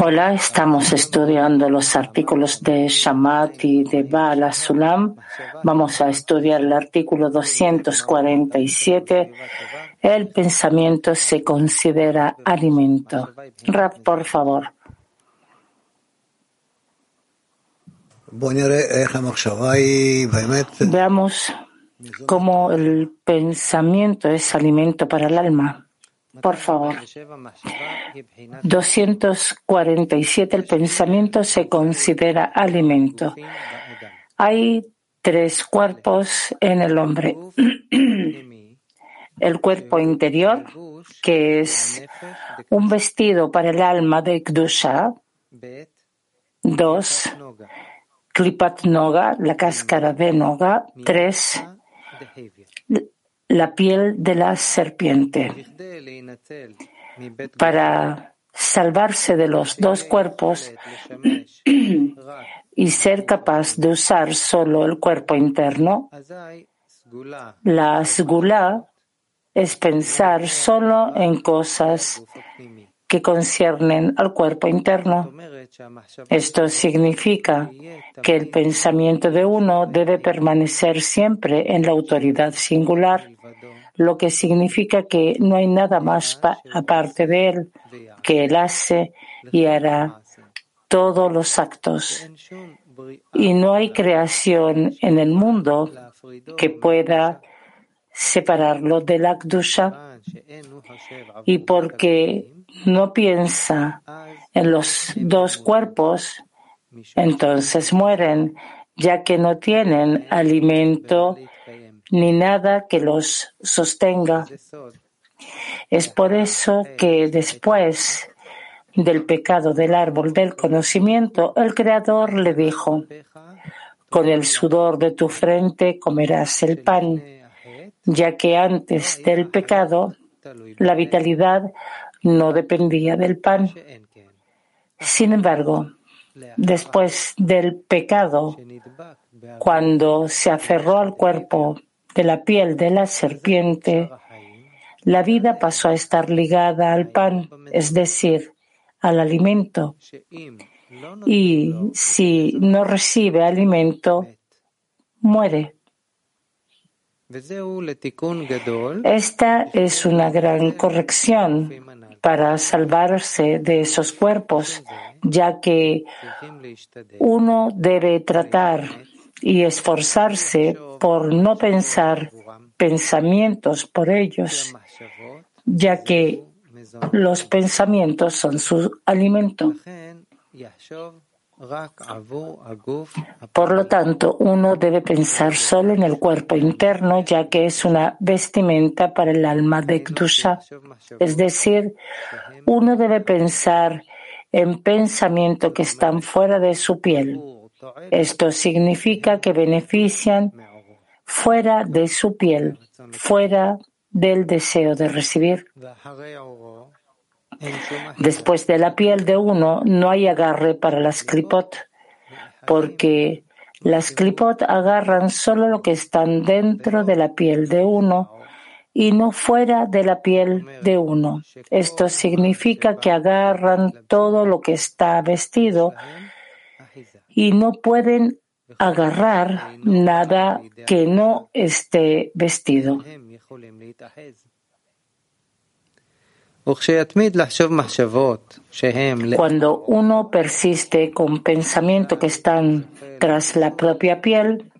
Hola, estamos estudiando los artículos de Shamat y de Baal Sulam. Vamos a estudiar el artículo 247. El pensamiento se considera alimento. Rap, por favor. Veamos cómo el pensamiento es alimento para el alma. Por favor. 247. El pensamiento se considera alimento. Hay tres cuerpos en el hombre. El cuerpo interior, que es un vestido para el alma de Kdusha. Dos, Klipat Noga, la cáscara de Noga. Tres, la piel de la serpiente. Para salvarse de los dos cuerpos y ser capaz de usar solo el cuerpo interno, la sgula es pensar solo en cosas que conciernen al cuerpo interno. Esto significa que el pensamiento de uno debe permanecer siempre en la autoridad singular, lo que significa que no hay nada más aparte de él, que él hace y hará todos los actos. Y no hay creación en el mundo que pueda separarlo de la Kdusha. Y porque no piensa en los dos cuerpos, entonces mueren, ya que no tienen alimento ni nada que los sostenga. Es por eso que después del pecado del árbol del conocimiento, el Creador le dijo, con el sudor de tu frente comerás el pan, ya que antes del pecado la vitalidad no dependía del pan. Sin embargo, después del pecado, cuando se aferró al cuerpo de la piel de la serpiente, la vida pasó a estar ligada al pan, es decir, al alimento. Y si no recibe alimento, muere. Esta es una gran corrección para salvarse de esos cuerpos, ya que uno debe tratar y esforzarse por no pensar pensamientos por ellos, ya que los pensamientos son su alimento. Por lo tanto, uno debe pensar solo en el cuerpo interno, ya que es una vestimenta para el alma de Kdusha. Es decir, uno debe pensar en pensamientos que están fuera de su piel. Esto significa que benefician fuera de su piel, fuera del deseo de recibir. Después de la piel de uno no hay agarre para las clipot, porque las clipot agarran solo lo que están dentro de la piel de uno y no fuera de la piel de uno. Esto significa que agarran todo lo que está vestido y no pueden agarrar nada que no esté vestido. Cuando uno persiste con pensamientos que están tras la propia piel,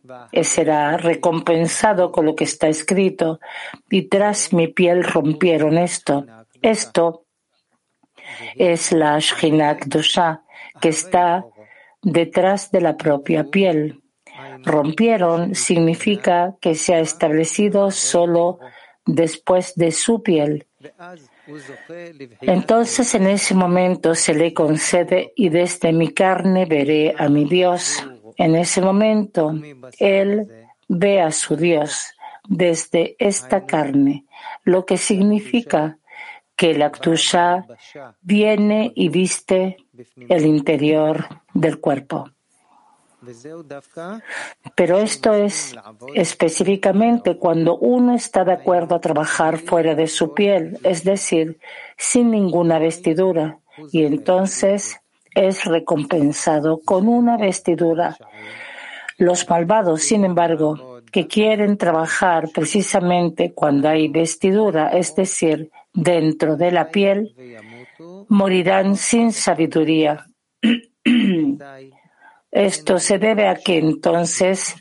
será recompensado con lo que está escrito. Y tras mi piel rompieron esto. Esto es la Shchinak Dusha, que está detrás de la propia piel. Rompieron significa que se ha establecido solo después de su piel entonces en ese momento se le concede y desde mi carne veré a mi Dios. En ese momento él ve a su Dios desde esta carne, lo que significa que la Aktusha viene y viste el interior del cuerpo. Pero esto es específicamente cuando uno está de acuerdo a trabajar fuera de su piel, es decir, sin ninguna vestidura, y entonces es recompensado con una vestidura. Los malvados, sin embargo, que quieren trabajar precisamente cuando hay vestidura, es decir, dentro de la piel, morirán sin sabiduría. Esto se debe a que entonces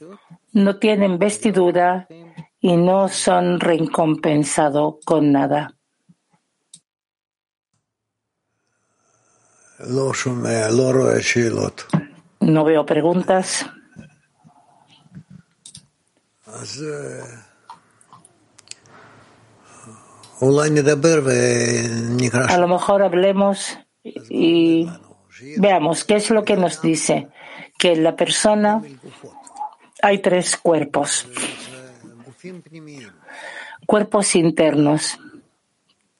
no tienen vestidura y no son recompensados con nada. No veo preguntas. A lo mejor hablemos y veamos qué es lo que nos dice que en la persona hay tres cuerpos. Cuerpos internos.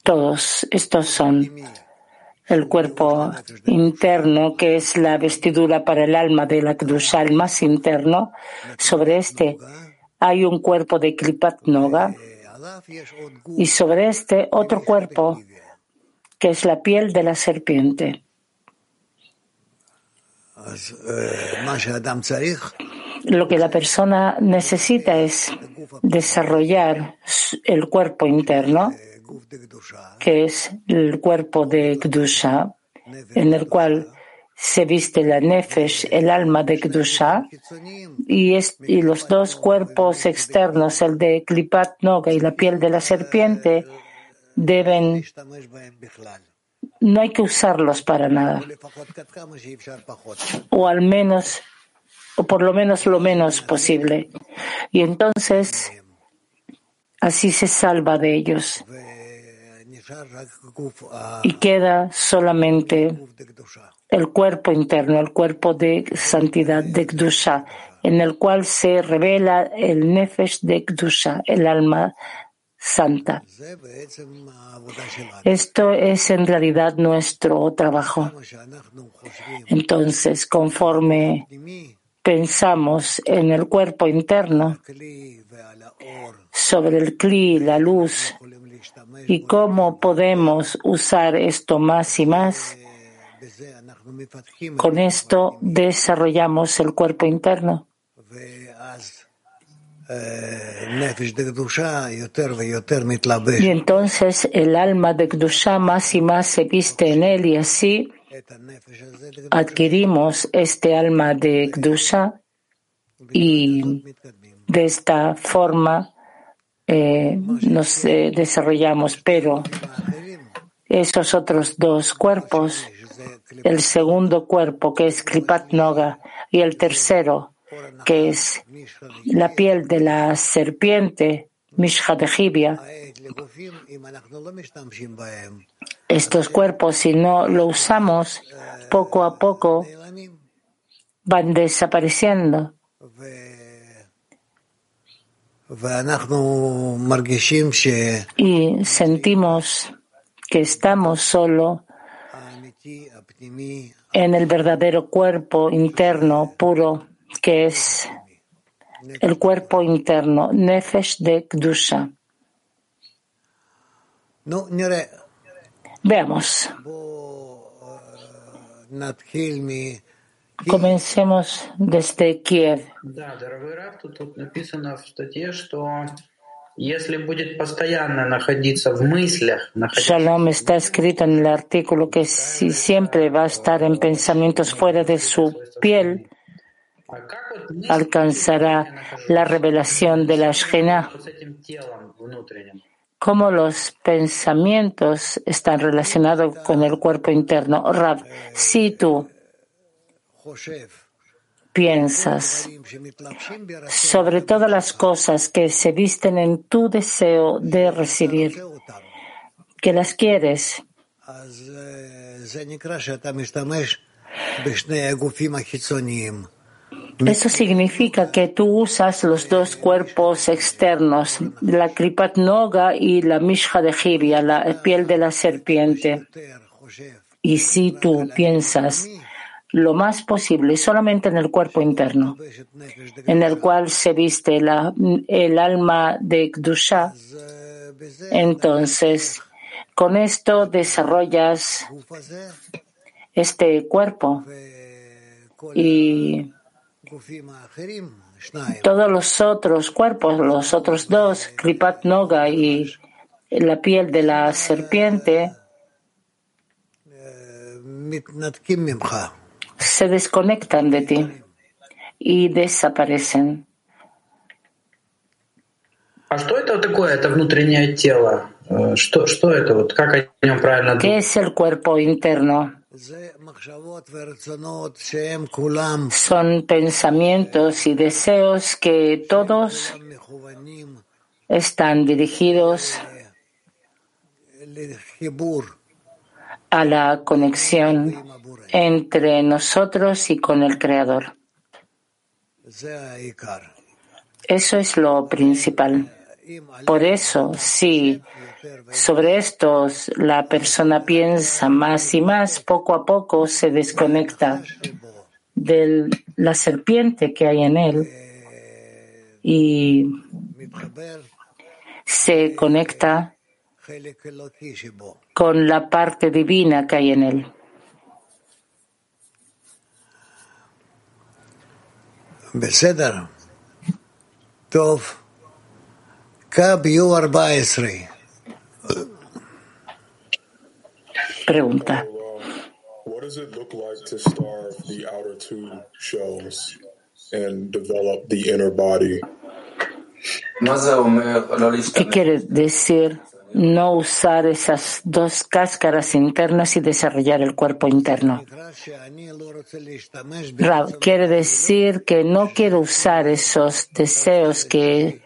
Todos estos son el cuerpo interno, que es la vestidura para el alma de la Kedusha, el más interno. Sobre este hay un cuerpo de Klipat Noga y sobre este otro cuerpo que es la piel de la serpiente. Lo que la persona necesita es desarrollar el cuerpo interno, que es el cuerpo de Kdusha, en el cual se viste la Nefesh, el alma de Kdusha, y, y los dos cuerpos externos, el de Klipat Noga y la piel de la serpiente, deben no hay que usarlos para nada. O al menos, o por lo menos lo menos posible. Y entonces, así se salva de ellos. Y queda solamente el cuerpo interno, el cuerpo de santidad de Kdusha, en el cual se revela el Nefesh de Kdusha, el alma santa. Esto es en realidad nuestro trabajo. Entonces, conforme pensamos en el cuerpo interno, sobre el cli, la luz, y cómo podemos usar esto más y más, con esto desarrollamos el cuerpo interno. Y entonces el alma de Kdusha más y más se viste en él y así adquirimos este alma de Kdusha y de esta forma eh, nos eh, desarrollamos. Pero esos otros dos cuerpos, el segundo cuerpo que es Kripat Noga y el tercero que es la piel de la serpiente, Mishha de Jibia. Estos cuerpos, si no lo usamos, poco a poco van desapareciendo. Y sentimos que estamos solo en el verdadero cuerpo interno puro que es el cuerpo interno, Nefesh de Kdusha. Veamos. Comencemos desde Kiev. Shalom está escrito en el artículo que si siempre va a estar en pensamientos fuera de su piel, alcanzará la revelación de la Shekhinah. Cómo los pensamientos están relacionados con el cuerpo interno. Rab, si tú piensas sobre todas las cosas que se visten en tu deseo de recibir, que las quieres, eso significa que tú usas los dos cuerpos externos, la Kripat Noga y la Mishja de Jibia, la piel de la serpiente. Y si tú piensas lo más posible solamente en el cuerpo interno, en el cual se viste el alma de Kdusha, entonces con esto desarrollas este cuerpo y todos los otros cuerpos, los otros dos, Kripat Noga y la piel de la serpiente, se desconectan de ti y desaparecen. ¿Qué es el cuerpo interno? Son pensamientos y deseos que todos están dirigidos a la conexión entre nosotros y con el Creador. Eso es lo principal. Por eso, si sobre estos, la persona piensa más y más, poco a poco se desconecta de la serpiente que hay en él y se conecta con la parte divina que hay en él. 14. Body? ¿Qué quiere decir no usar esas dos cáscaras internas y desarrollar el cuerpo interno. quiere decir que no quiero usar esos deseos que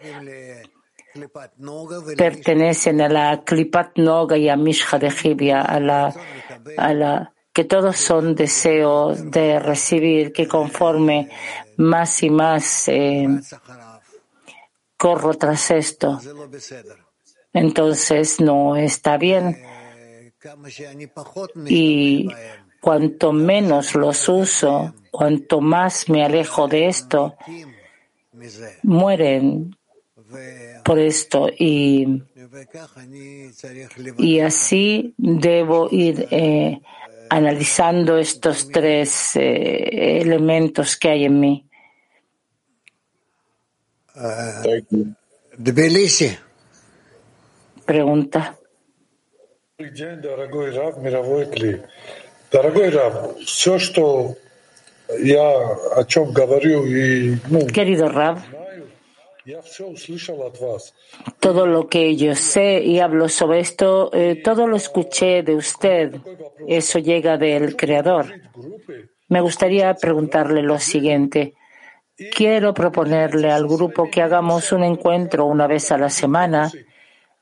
pertenecen a la Klipat Noga y a Mishra de Jibia, a la, a la, que todos son deseos de recibir, que conforme más y más eh, corro tras esto. Entonces no está bien. Y cuanto menos los uso, cuanto más me alejo de esto, mueren por esto y, y así debo ir eh, analizando estos tres eh, elementos que hay en mí. Uh, Pregunta. Querido Rab, todo lo que yo sé y hablo sobre esto, eh, todo lo escuché de usted. Eso llega del Creador. Me gustaría preguntarle lo siguiente. Quiero proponerle al grupo que hagamos un encuentro una vez a la semana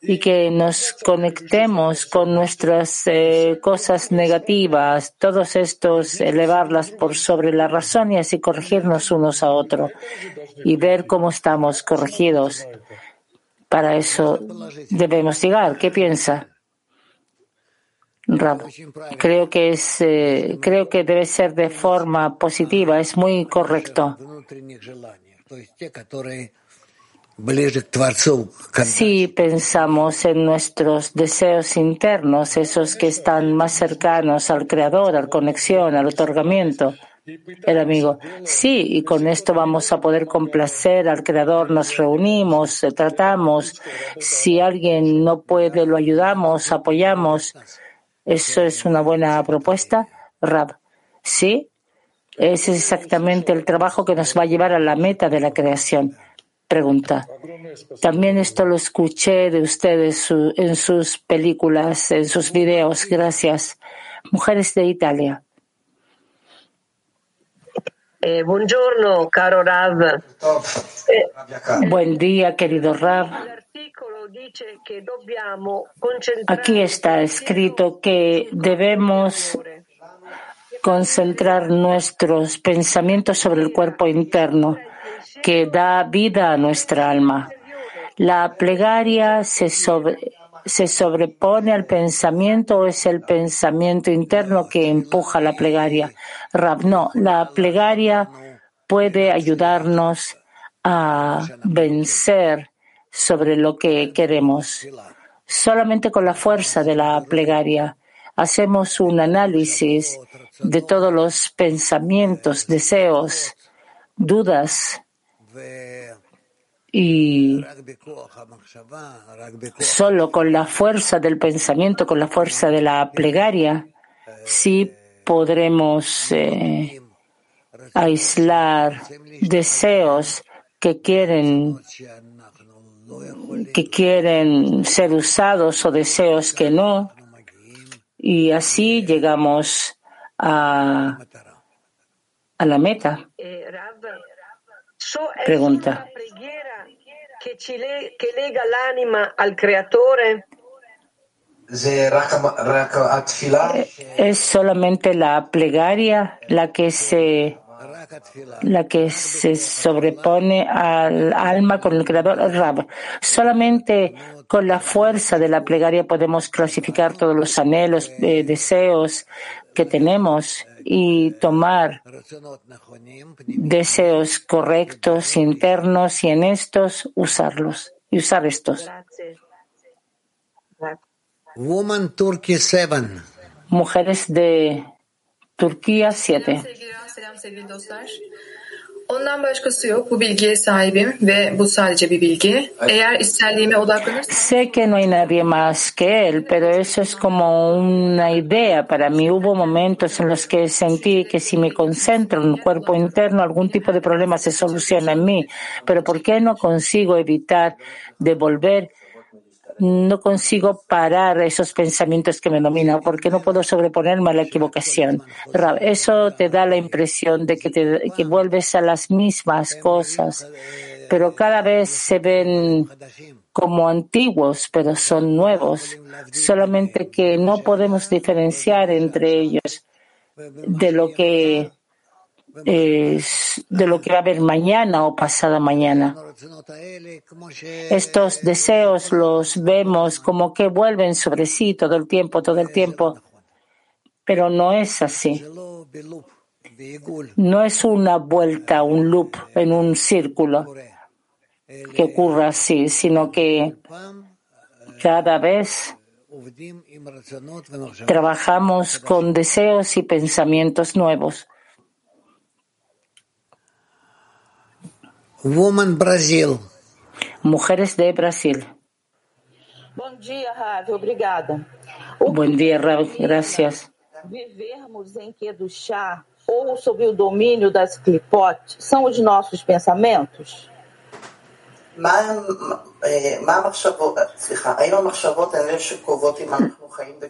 y que nos conectemos con nuestras eh, cosas negativas, todos estos, elevarlas por sobre la razón y así corregirnos unos a otros y ver cómo estamos corregidos. Para eso debemos llegar. ¿Qué piensa? Creo que es, eh, creo que debe ser de forma positiva. Es muy correcto. Si pensamos en nuestros deseos internos, esos que están más cercanos al Creador, a la conexión, al otorgamiento, el amigo, sí, y con esto vamos a poder complacer al Creador, nos reunimos, eh, tratamos, si alguien no puede, lo ayudamos, apoyamos. ¿Eso es una buena propuesta, Rab? Sí, ese es exactamente el trabajo que nos va a llevar a la meta de la creación. Pregunta. También esto lo escuché de ustedes en sus películas, en sus videos. Gracias. Mujeres de Italia. Eh, buongiorno, caro Rav. Eh, Buen día, querido Rav. Aquí está escrito que debemos concentrar nuestros pensamientos sobre el cuerpo interno que da vida a nuestra alma. La plegaria se, se sobrepone al pensamiento o es el pensamiento interno que empuja la plegaria? Rab, no, la plegaria puede ayudarnos a vencer sobre lo que queremos. Solamente con la fuerza de la plegaria hacemos un análisis de todos los pensamientos, deseos, dudas y solo con la fuerza del pensamiento, con la fuerza de la plegaria, sí podremos eh, aislar deseos que quieren que quieren ser usados o deseos que no y así llegamos a, a la meta. Pregunta. que lega l'anima al creatore es solamente la plegaria la que se la que se sobrepone al alma con el creador Rab. Solamente con la fuerza de la plegaria podemos clasificar todos los anhelos, eh, deseos que tenemos y tomar deseos correctos, internos y en estos usarlos y usar estos. Woman Turkey 7. Mujeres de Turquía 7. Ondan başkası yok. Bu bilgiye sahibim ve bu sadece bir bilgi. Eğer içselliğime odaklanırsam... Sé que no hay nadie más que él, pero eso es como una idea para mí. Hubo momentos en los que sentí que si me concentro en el cuerpo interno, algún tipo de problema se soluciona en mí. Pero ¿por qué no consigo evitar devolver no consigo parar esos pensamientos que me dominan porque no puedo sobreponerme a la equivocación. Eso te da la impresión de que, te, que vuelves a las mismas cosas, pero cada vez se ven como antiguos, pero son nuevos, solamente que no podemos diferenciar entre ellos de lo que de lo que va a haber mañana o pasada mañana. Estos deseos los vemos como que vuelven sobre sí todo el tiempo, todo el tiempo, pero no es así. No es una vuelta, un loop en un círculo que ocurra así, sino que cada vez trabajamos con deseos y pensamientos nuevos. Woman Brasil. Mujeres de Brasil. Bom dia, Rav. Obrigada. Buen día, Rav. Gracias. Vivermos em Kedushá ou sob o domínio das clipotes são os nossos pensamentos?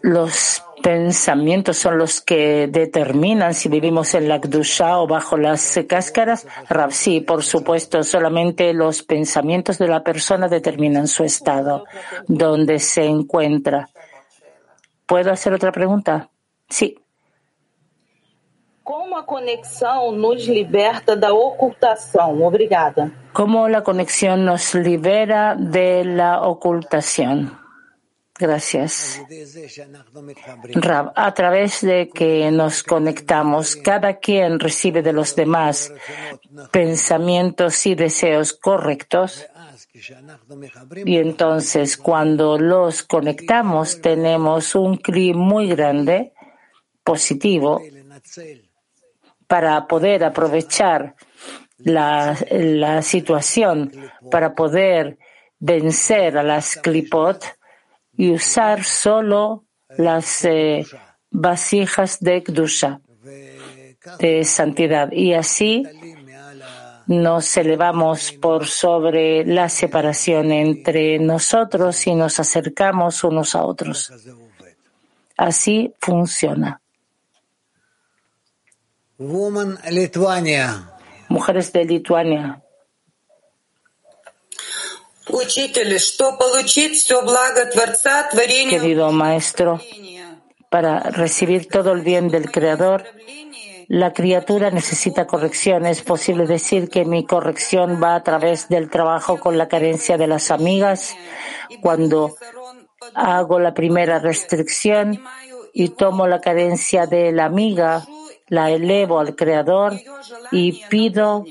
Los pensamientos son los que determinan si vivimos en la Kdusha o bajo las cáscaras. sí, por supuesto, solamente los pensamientos de la persona determinan su estado, donde se encuentra. ¿Puedo hacer otra pregunta? Sí. ¿Cómo la conexión nos liberta ocultación? Obrigada. ¿Cómo la conexión nos libera de la ocultación? Gracias. a través de que nos conectamos, cada quien recibe de los demás pensamientos y deseos correctos. Y entonces, cuando los conectamos, tenemos un clima muy grande, positivo, para poder aprovechar la, la situación, para poder vencer a las clipot y usar solo las eh, vasijas de Kdusha, de santidad. Y así nos elevamos por sobre la separación entre nosotros y nos acercamos unos a otros. Así funciona. Mujeres de Lituania. Querido maestro, para recibir todo el bien del Creador, la criatura necesita corrección. Es posible decir que mi corrección va a través del trabajo con la carencia de las amigas cuando hago la primera restricción y tomo la carencia de la amiga, la elevo al Creador y pido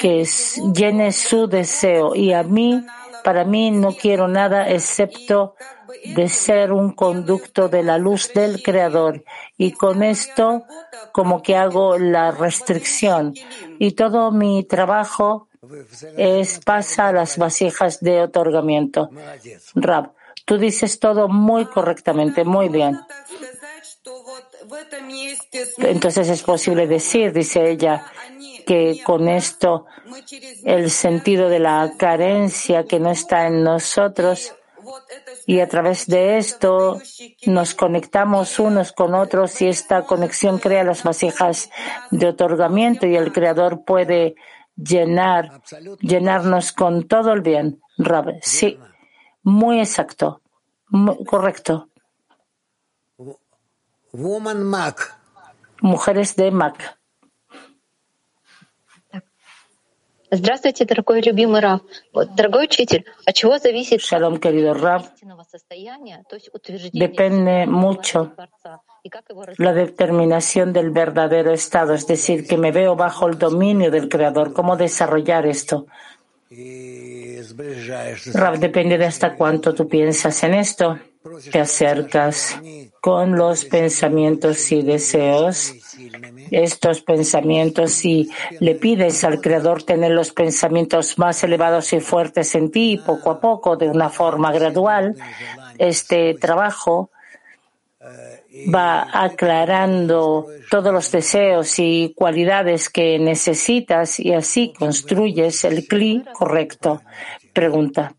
que llene su deseo y a mí, para mí no quiero nada excepto de ser un conducto de la luz del Creador y con esto como que hago la restricción y todo mi trabajo es pasa a las vasijas de otorgamiento. Rab, tú dices todo muy correctamente, muy bien. Entonces es posible decir, dice ella, que con esto el sentido de la carencia que no está en nosotros y a través de esto nos conectamos unos con otros y esta conexión crea las vasijas de otorgamiento y el Creador puede llenar, llenarnos con todo el bien. Sí, muy exacto, correcto. Woman Mac. Mujeres de Mac. Здравствуйте, дорогой любимый Рав. Дорогой учитель, от чего зависит Shalom, querido Rav. Depende mucho la determinación del verdadero estado, es decir, que me veo bajo el dominio del Creador. ¿Cómo desarrollar esto? Rav, depende de hasta cuánto tú piensas en esto. Te acercas con los pensamientos y deseos estos pensamientos y le pides al Creador tener los pensamientos más elevados y fuertes en ti, poco a poco, de una forma gradual, este trabajo va aclarando todos los deseos y cualidades que necesitas y así construyes el cli correcto. Pregunta.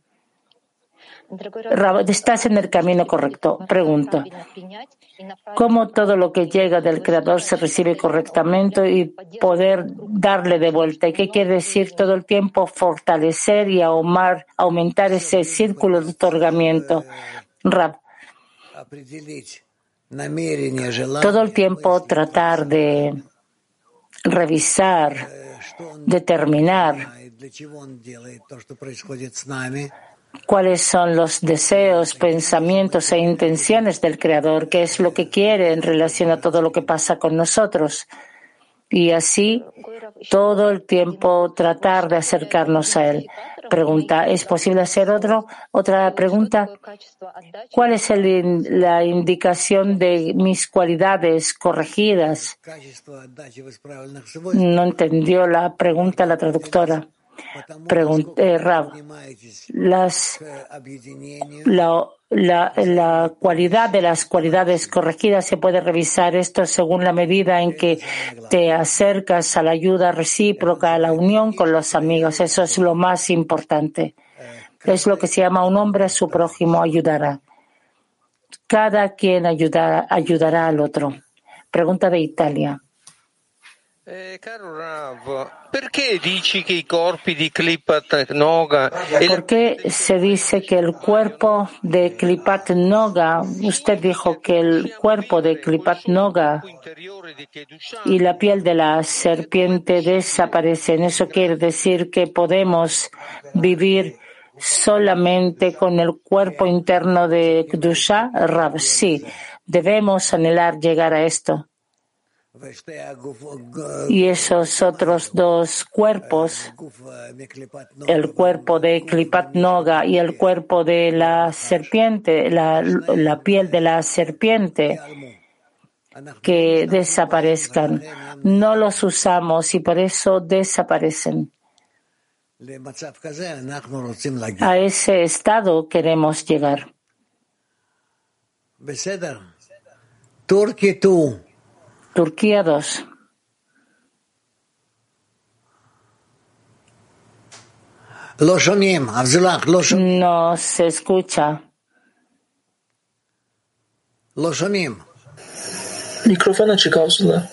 Estás en el camino correcto. Pregunta. ¿Cómo todo lo que llega del Creador se recibe correctamente y poder darle de vuelta? ¿Y qué quiere decir todo el tiempo fortalecer y aumentar ese círculo de otorgamiento? Todo el tiempo tratar de revisar, determinar cuáles son los deseos, pensamientos e intenciones del Creador, qué es lo que quiere en relación a todo lo que pasa con nosotros. Y así todo el tiempo tratar de acercarnos a Él. Pregunta, ¿es posible hacer otro? Otra pregunta, ¿cuál es la indicación de mis cualidades corregidas? No entendió la pregunta la traductora. Pregunté, Rab, la, cualidad de las cualidades corregidas se puede revisar esto según la medida en que te acercas a la ayuda recíproca, a la unión con los amigos. Eso es lo más importante. Es lo que se llama un hombre a su prójimo ayudará. Cada quien ayudará al otro. Pregunta de Italia. Eh, caro Rav, Noga ¿Por qué se dice que el cuerpo de Klipat Noga, usted dijo que el cuerpo de Klipat Noga y la piel de la serpiente desaparecen? Eso quiere decir que podemos vivir solamente con el cuerpo interno de Kdusha, Rav. Sí, debemos anhelar llegar a esto. Y esos otros dos cuerpos, el cuerpo de Klipat Noga y el cuerpo de la serpiente, la, la piel de la serpiente, que desaparezcan. No los usamos y por eso desaparecen. A ese estado queremos llegar. Turquía tú. Turquía 2. No se escucha. Microfonul ci cauză.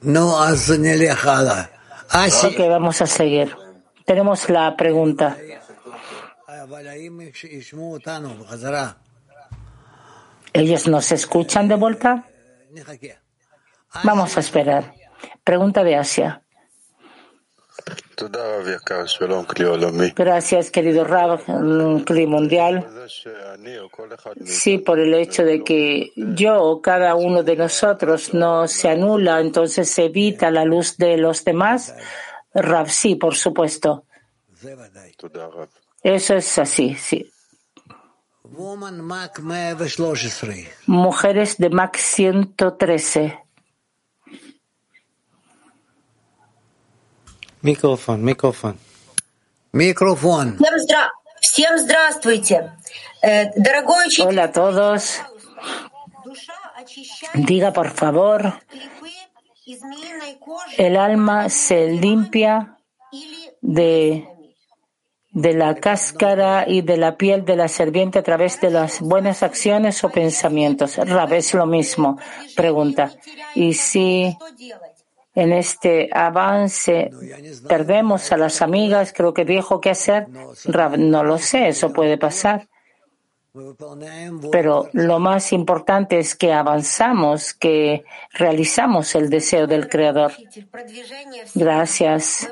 No, Ok, vamos a seguir. Tenemos la pregunta. ¿Ellos nos escuchan de vuelta? Vamos a esperar. Pregunta de Asia. Gracias, querido Rab, Cli Mundial. Sí, por el hecho de que yo o cada uno de nosotros no se anula, entonces se evita la luz de los demás. Rab, sí, por supuesto. Eso es así, sí. Mujeres de Mac 113. Micrófono, micrófono. Micrófono. Hola a todos. Diga por favor, ¿el alma se limpia de, de la cáscara y de la piel de la serpiente a través de las buenas acciones o pensamientos? Rab, es lo mismo. Pregunta. ¿Y si en este avance perdemos a las amigas, creo que dijo qué hacer. No lo sé, eso puede pasar. Pero lo más importante es que avanzamos, que realizamos el deseo del Creador. Gracias.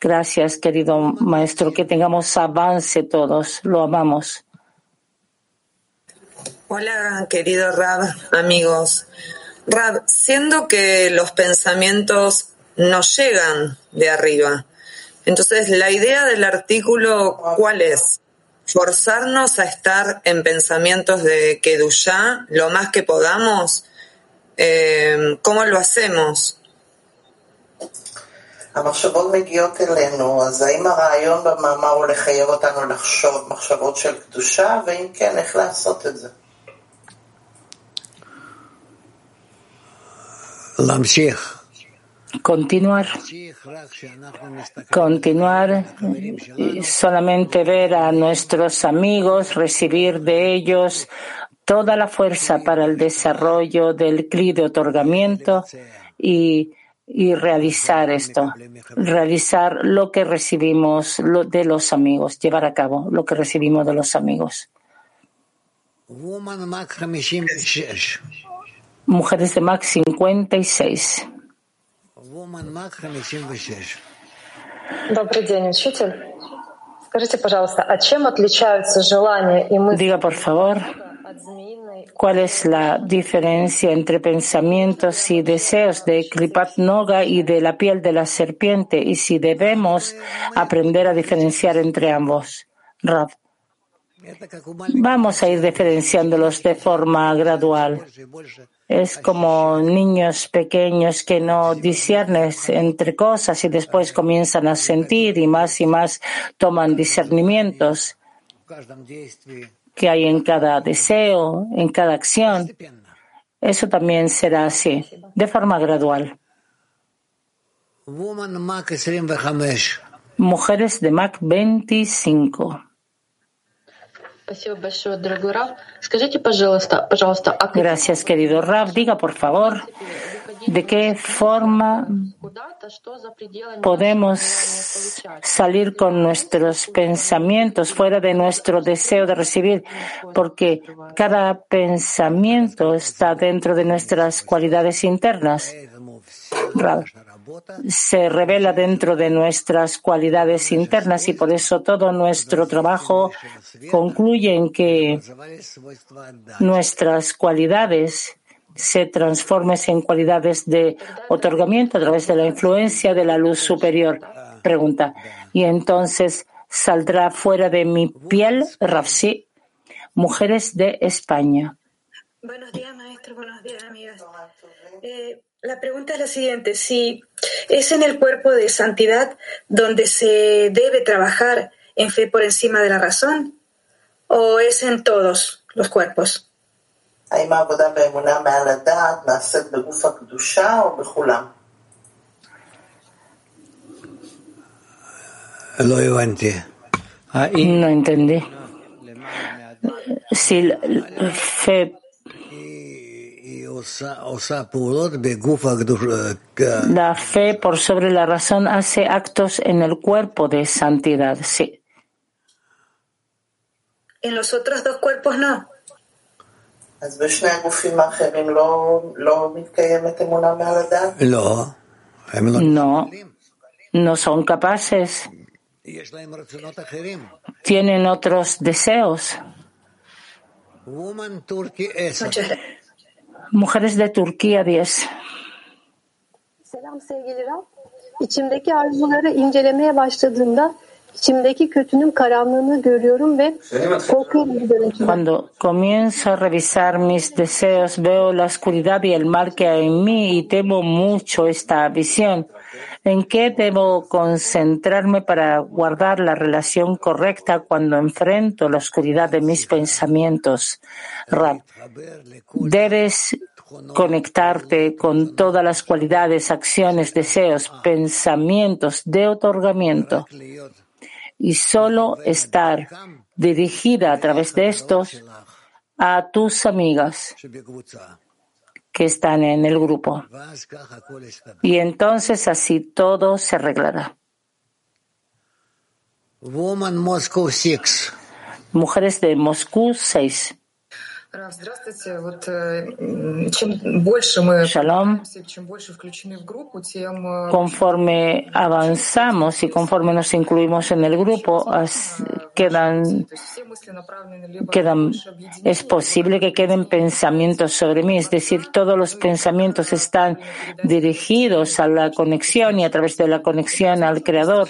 Gracias, querido maestro. Que tengamos avance todos. Lo amamos. Hola, querido Rab, amigos. Rab, siendo que los pensamientos no llegan de arriba, entonces la idea del artículo, ¿cuál es? Forzarnos a estar en pensamientos de Kedushá lo más que podamos. Eh, ¿Cómo lo hacemos? המחשבות מגיעות אלינו, אז האם הרעיון במאמר הוא לחייב אותנו לחשוב מחשבות של קדושה, ואם כן, איך לעשות את זה? Continuar. Continuar. Solamente ver a nuestros amigos, recibir de ellos toda la fuerza para el desarrollo del CLI de otorgamiento y, y realizar esto, realizar lo que recibimos de los amigos, llevar a cabo lo que recibimos de los amigos. Mujeres de Mac 56. Diga, por favor, ¿cuál es la diferencia entre pensamientos y deseos de Kripat Noga y de la piel de la serpiente y si debemos aprender a diferenciar entre ambos? Rav. Vamos a ir diferenciándolos de forma gradual. Es como niños pequeños que no disciernen entre cosas y después comienzan a sentir y más y más toman discernimientos que hay en cada deseo, en cada acción. Eso también será así, de forma gradual. Mujeres de Mac 25. Gracias, querido Rav. Diga, por favor, de qué forma podemos salir con nuestros pensamientos fuera de nuestro deseo de recibir, porque cada pensamiento está dentro de nuestras cualidades internas. Se revela dentro de nuestras cualidades internas y por eso todo nuestro trabajo concluye en que nuestras cualidades se transformen en cualidades de otorgamiento a través de la influencia de la luz superior. Pregunta. Y entonces saldrá fuera de mi piel, Rafsi, mujeres de España. Buenos días, maestro. Buenos días, amigas. Eh, la pregunta es la siguiente, si es en el cuerpo de santidad donde se debe trabajar en fe por encima de la razón o es en todos los cuerpos. No entendí. Si fe la fe por sobre la razón hace actos en el cuerpo de santidad, sí. En los otros dos cuerpos no. No. no son capaces, tienen otros deseos. Mujeres de Turquía 10. Selam sevgili Rab. İçimdeki arzuları incelemeye başladığımda içimdeki kötünün karanlığını görüyorum ve korkuyorum bu görüntüden. Cuando comienzo a revisar mis deseos, veo la oscuridad y el mal que hay en mí y temo mucho esta visión. ¿En qué debo concentrarme para guardar la relación correcta cuando enfrento la oscuridad de mis pensamientos? Rab, debes conectarte con todas las cualidades, acciones, deseos, pensamientos de otorgamiento y solo estar dirigida a través de estos a tus amigas que están en el grupo. Y entonces así todo se arreglará. Mujeres de Moscú 6. Shalom. Conforme avanzamos y conforme nos incluimos en el grupo, quedan, quedan, es posible que queden pensamientos sobre mí. Es decir, todos los pensamientos están dirigidos a la conexión y a través de la conexión al Creador.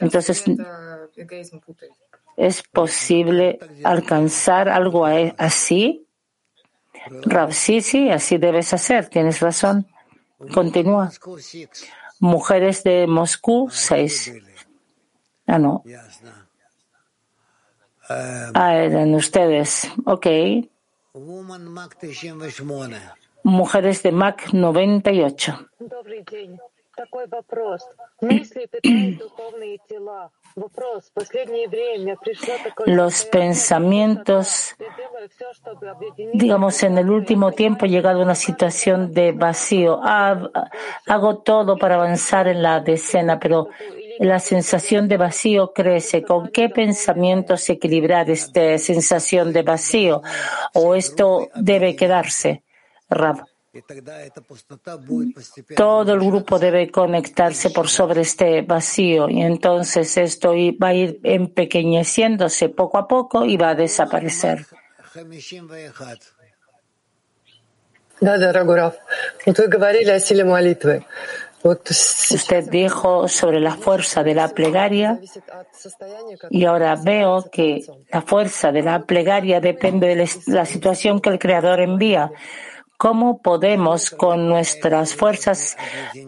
Entonces, ¿Es posible alcanzar algo a- así? Rab, sí, sí, así debes hacer, tienes razón. Continúa. Mujeres de Moscú, 6. Ah, no. Ah, eran ustedes. Ok. Mujeres de Mac 98. Добрый день. Такой вопрос. Мысли питают духовные тела. Вопрос. В последнее время пришло такое Los состояние, pensamientos, когда я делаю все, чтобы объединить digamos, en el último tiempo he llegado a una situación de vacío. Ah, hago todo para avanzar en la decena, pero la sensación de vacío crece. ¿Con qué pensamientos equilibrar esta sensación de vacío? ¿O esto debe quedarse? Rab. Mm, todo el grupo debe conectarse por sobre este vacío y entonces esto va a ir empequeñeciéndose poco a poco y va a desaparecer. Usted dijo sobre la fuerza de la plegaria y ahora veo que la fuerza de la plegaria depende de la situación que el Creador envía. ¿Cómo podemos con nuestras fuerzas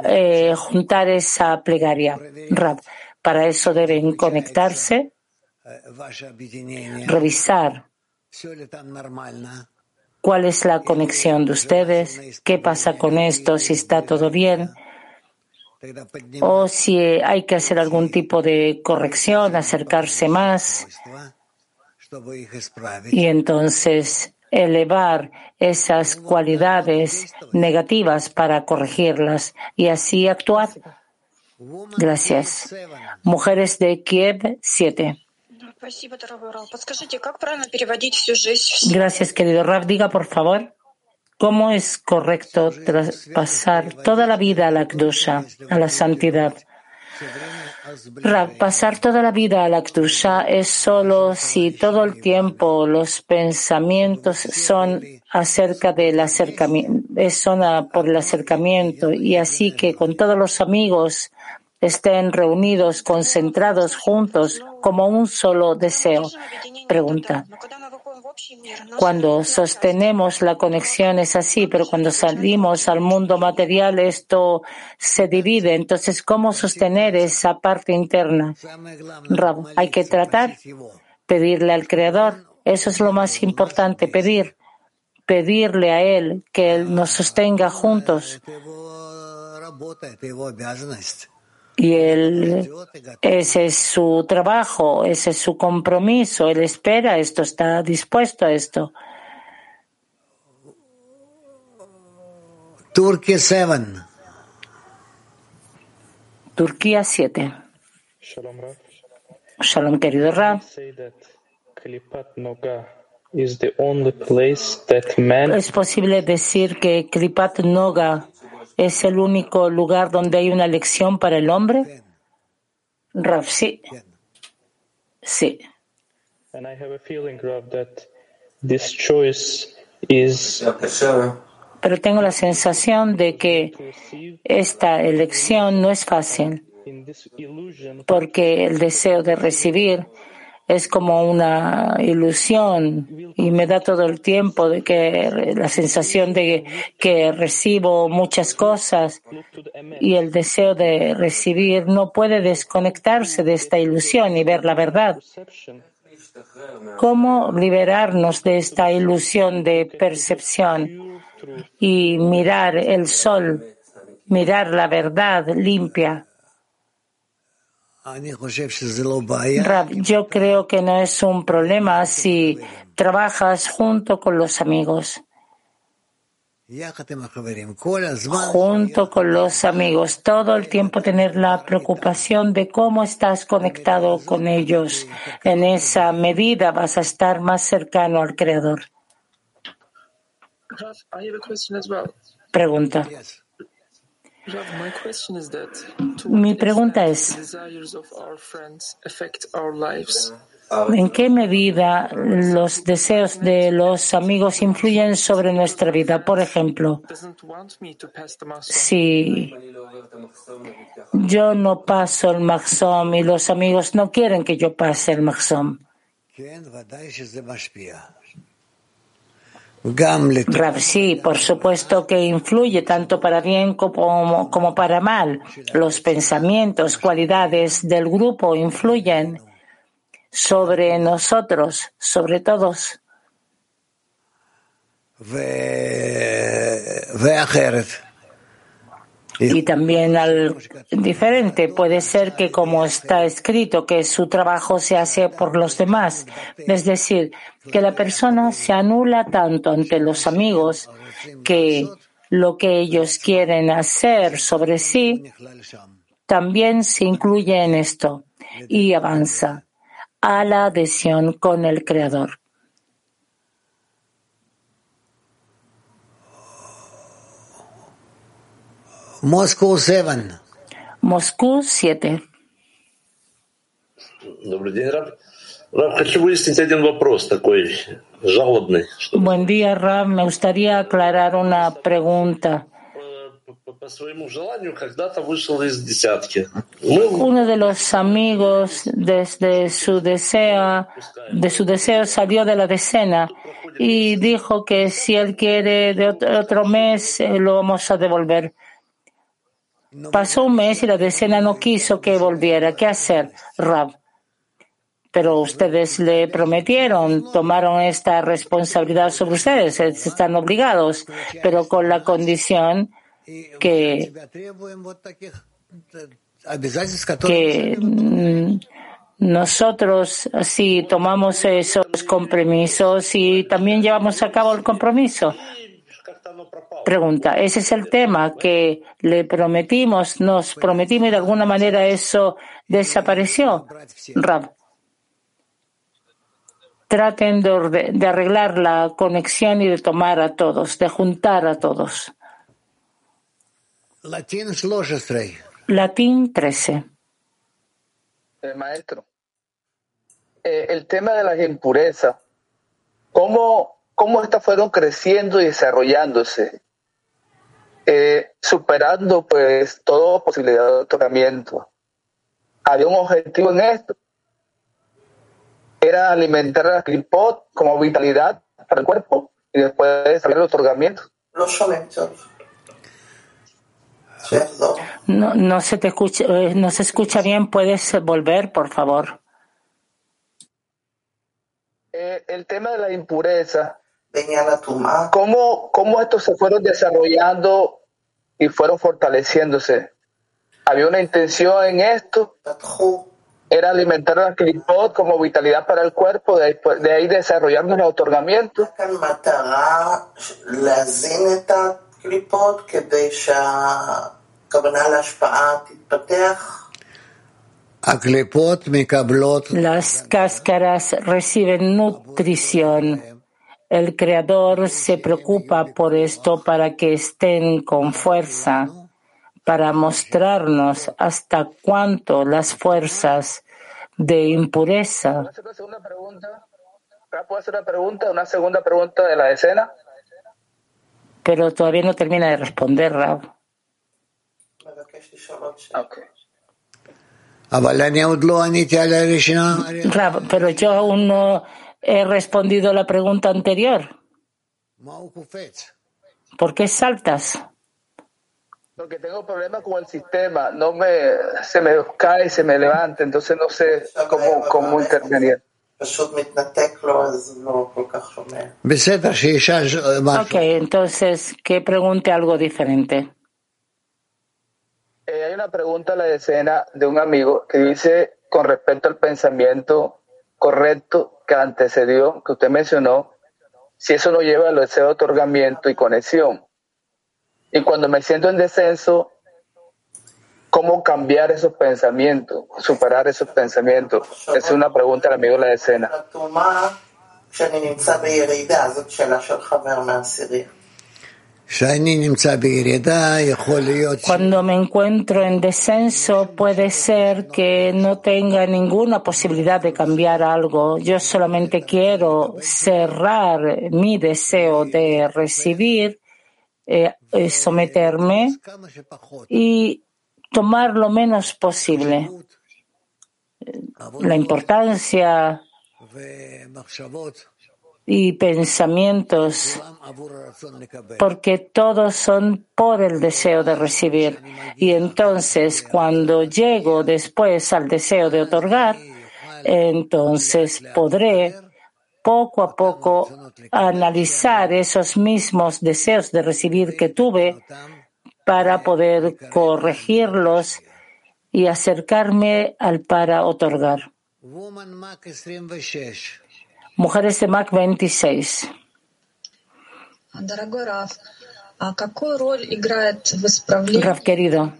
eh, juntar esa plegaria? Rab, para eso deben conectarse, revisar cuál es la conexión de ustedes, qué pasa con esto, si está todo bien, o si hay que hacer algún tipo de corrección, acercarse más y entonces elevar esas cualidades negativas para corregirlas y así actuar. Gracias. Mujeres de Kiev 7. Gracias, querido Raf. Diga, por favor, cómo es correcto traspasar toda la vida a la Kdusha, a la santidad. Pasar toda la vida a la Kdusha es solo si todo el tiempo los pensamientos son acerca del acercamiento, son a- por el acercamiento y así que con todos los amigos estén reunidos, concentrados juntos como un solo deseo. Pregunta. Cuando sostenemos la conexión es así, pero cuando salimos al mundo material esto se divide. Entonces, ¿cómo sostener esa parte interna? Hay que tratar, pedirle al Creador. Eso es lo más importante, pedir. Pedirle a Él que Él nos sostenga juntos. Y él, ese es su trabajo, ese es su compromiso. Él espera esto, está dispuesto a esto. Turkey 7. Turquía 7. Shalom Rav. Shalom, querido Rab. Say that Klipat Noga is the only place that man ¿Es posible decir que Kripat Noga es el único lugar donde hay una lección para el hombre? Rav, sí. Sí. And I have a feeling, Rav, that this choice is Pero tengo la sensación de que esta elección no es fácil, porque el deseo de recibir es como una ilusión y me da todo el tiempo de que la sensación de que recibo muchas cosas y el deseo de recibir no puede desconectarse de esta ilusión y ver la verdad. ¿Cómo liberarnos de esta ilusión de percepción y mirar el sol, mirar la verdad limpia? Rab, yo creo que no es un problema si trabajas junto con los amigos. Junto con los amigos, todo el tiempo tener la preocupación de cómo estás conectado con ellos. En esa medida vas a estar más cercano al Creador. Pregunta. Rav, my question is that to Mi what pregunta es, desires of our friends affect our lives? ¿en qué medida los deseos de los amigos influyen sobre nuestra vida? Por ejemplo, si yo no paso el Maxom y los amigos no quieren que yo pase el Maxom. Rav, sí, por supuesto que influye tanto para bien como, como para mal. Los pensamientos, cualidades del grupo influyen sobre nosotros, sobre todos. Y también al diferente. Puede ser que como está escrito, que su trabajo se hace por los demás. Es decir, que la persona se anula tanto ante los amigos que lo que ellos quieren hacer sobre sí también se incluye en esto y avanza a la adhesión con el Creador. Moscú 7. Moscú 7. Buen día, Rab. Me gustaría aclarar una pregunta. Uno de los amigos desde su deseo, de su deseo salió de la decena y dijo que si él quiere de otro mes eh, lo vamos a devolver. Pasó un mes y la decena no quiso que volviera. ¿Qué hacer, Rab? Pero ustedes le prometieron, tomaron esta responsabilidad sobre ustedes, es- están obligados, pero con la condición que que mm, nosotros sí tomamos esos compromisos y también llevamos a cabo el compromiso. Pregunta, ese es el tema que le prometimos, nos prometimos y de alguna manera eso desapareció. Rab. Traten de, orde- de arreglar la conexión y de tomar a todos, de juntar a todos. Latín 13. Latín 13. Eh, maestro, eh, el tema de las impurezas, ¿cómo, cómo estas fueron creciendo y desarrollándose, eh, superando pues toda posibilidad de otorgamiento. Había un objetivo en esto, era alimentar a la clipot como vitalidad para el cuerpo y después desarrollar el otorgamiento. Los solentos. No, no se te escucha, eh, no se escucha bien. Puedes volver, por favor. Eh, el tema de la impureza ¿Cómo, ¿Cómo estos se fueron desarrollando y fueron fortaleciéndose? ¿Había una intención en esto? ¿Era alimentar a clipot como vitalidad para el cuerpo? ¿De ahí, de desarrollando el otorgamiento? Las cáscaras reciben nutrición el Creador se preocupa por esto para que estén con fuerza, para mostrarnos hasta cuánto las fuerzas de impureza. ¿Puedo hacer una segunda pregunta? ¿Puedo hacer una pregunta? ¿Una segunda pregunta de la escena? Pero todavía no termina de responder, Rab. Okay. Rab, pero yo aún no he respondido la pregunta anterior. ¿Por qué saltas? Porque tengo problemas con el sistema. No me, se me cae, se me levanta, entonces no sé cómo, cómo intervenir. Ok, entonces que pregunte algo diferente. Eh, hay una pregunta a la escena de un amigo que dice con respecto al pensamiento correcto que antecedió, que usted mencionó, si eso no lleva al deseo de otorgamiento y conexión. Y cuando me siento en descenso, ¿cómo cambiar esos pensamientos, superar esos pensamientos? Es una pregunta al amigo de la escena. Cuando me encuentro en descenso, puede ser que no tenga ninguna posibilidad de cambiar algo. Yo solamente quiero cerrar mi deseo de recibir, eh, eh, someterme y tomar lo menos posible. La importancia y pensamientos, porque todos son por el deseo de recibir. Y entonces, cuando llego después al deseo de otorgar, entonces podré poco a poco analizar esos mismos deseos de recibir que tuve para poder corregirlos y acercarme al para otorgar. Mujeres de Mac 26. Raf querido,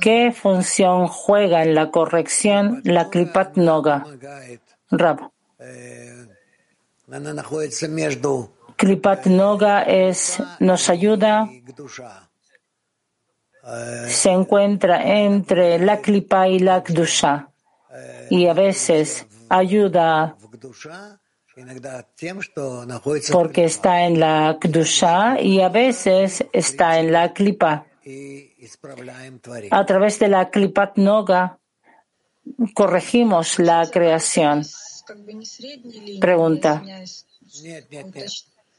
¿qué función juega en la corrección la Klipat Noga? Rab. Klipat Noga es, nos ayuda, se encuentra entre la Klipa y la Kdusha y a veces ayuda porque está en la Kdusha y a veces está en la Klipa. A través de la Klipat Noga corregimos la creación. Pregunta.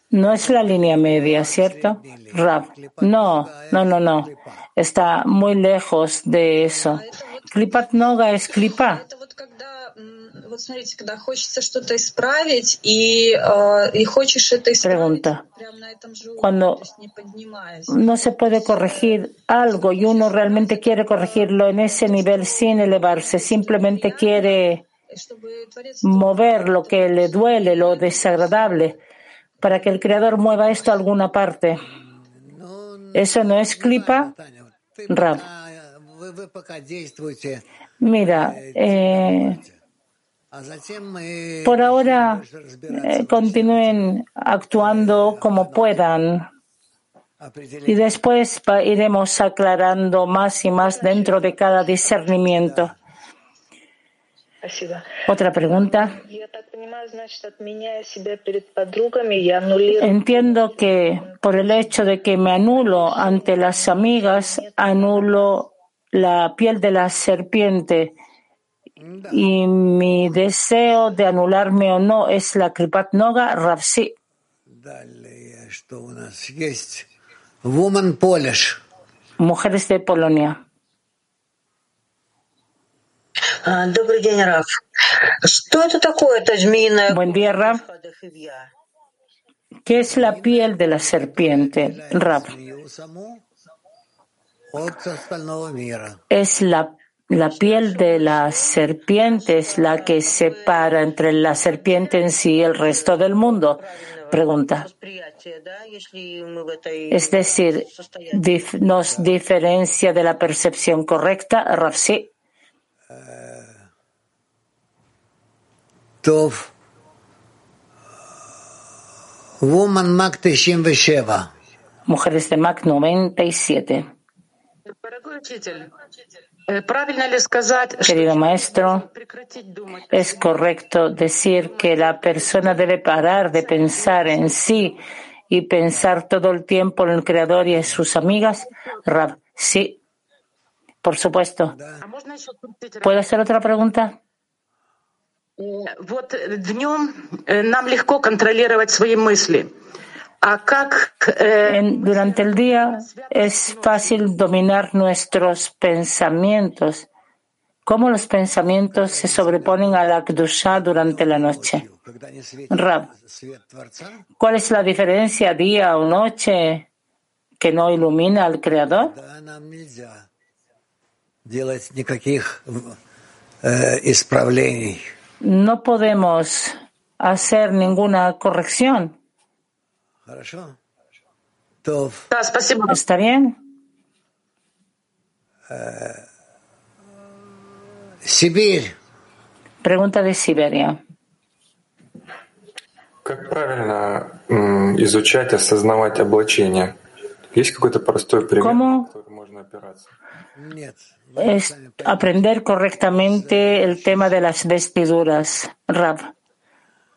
No es la línea media, ¿cierto? Rab. No, no, no, no. Está muy lejos de eso. Klipat Noga es Klipa. Pregunta. Cuando no se puede corregir algo y uno realmente quiere corregirlo en ese nivel sin elevarse, simplemente quiere mover lo que le duele, lo desagradable, para que el Creador mueva esto a alguna parte. ¿Eso no es clipa? Rab. Mira, eh, por ahora eh, continúen actuando como puedan. Y después iremos aclarando más y más dentro de cada discernimiento. Otra pregunta. Entiendo que por el hecho de que me anulo ante las amigas, anulo la piel de la serpiente y mi deseo de anularme o no es la Kripat Noga, Ravsi. Mujeres de Polonia. Buen día, Rav. ¿Qué es la piel de la serpiente, Rav? Es la, la piel de la serpiente, es la que separa entre la serpiente en sí y el resto del mundo. Pregunta. Es decir, ¿nos diferencia de la percepción correcta, Rav? Sí. Tov. Woman Mac 97. Mujeres de Mac 97. Querido maestro, es correcto decir que la persona debe parar de pensar en sí y pensar todo el tiempo en el Creador y en sus amigas. Rab, sí, por supuesto. ¿Puedo hacer otra pregunta? Eh, durante el día es fácil dominar nuestros pensamientos. ¿Cómo los pensamientos se sobreponen a la Kdusha durante la noche? Rab, ¿cuál es la diferencia día o noche que no ilumina al Creador? No podemos hacer ninguna corrección. Хорошо? То ¿Está bien? Сибирь. Pregunta de Siberia. Как правильно м, изучать, осознавать облачение? Есть какой-то простой пример, ¿Cómo? который можно опираться? Нет. es aprender correctamente el tema de las vestiduras. Rab,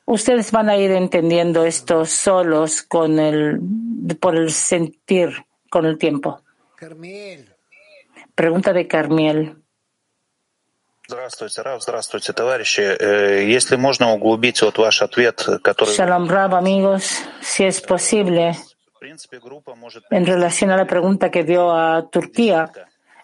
ustedes van a ir entendiendo esto solos con el, por el sentir con el tiempo. Кармель. Pregunta de Carmiel. Здравствуйте, Рав, здравствуйте, товарищи. Э, Если можно углубить вот ваш ответ, который Shalom Rab, amigos, si es posible, в принципе группа может en relación a la pregunta que dio a Turquía.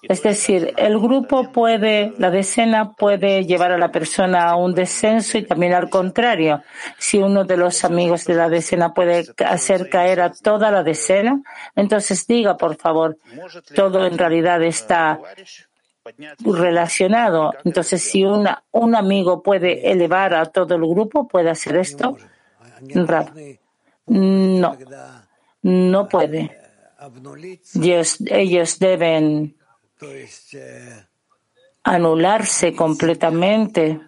es decir, el grupo puede, la decena puede llevar a la persona a un descenso y también al contrario. Si uno de los amigos de la decena puede hacer caer a toda la decena, entonces diga, por favor, todo en realidad está relacionado. Entonces, si un amigo puede elevar a todo el grupo, puede hacer esto. No, no puede. Ellos deben anularse completamente,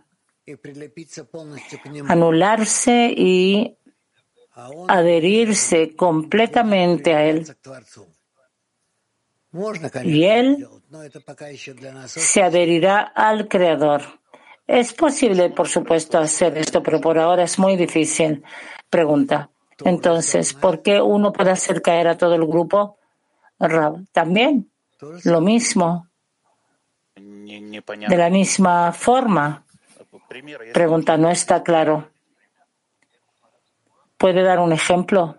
anularse y adherirse completamente a Él. Y Él se adherirá al Creador. Es posible, por supuesto, hacer esto, pero por ahora es muy difícil. Pregunta. Entonces, ¿por qué uno puede hacer caer a todo el grupo? También lo mismo, de la misma forma. Pregunta, no está claro. ¿Puede dar un ejemplo?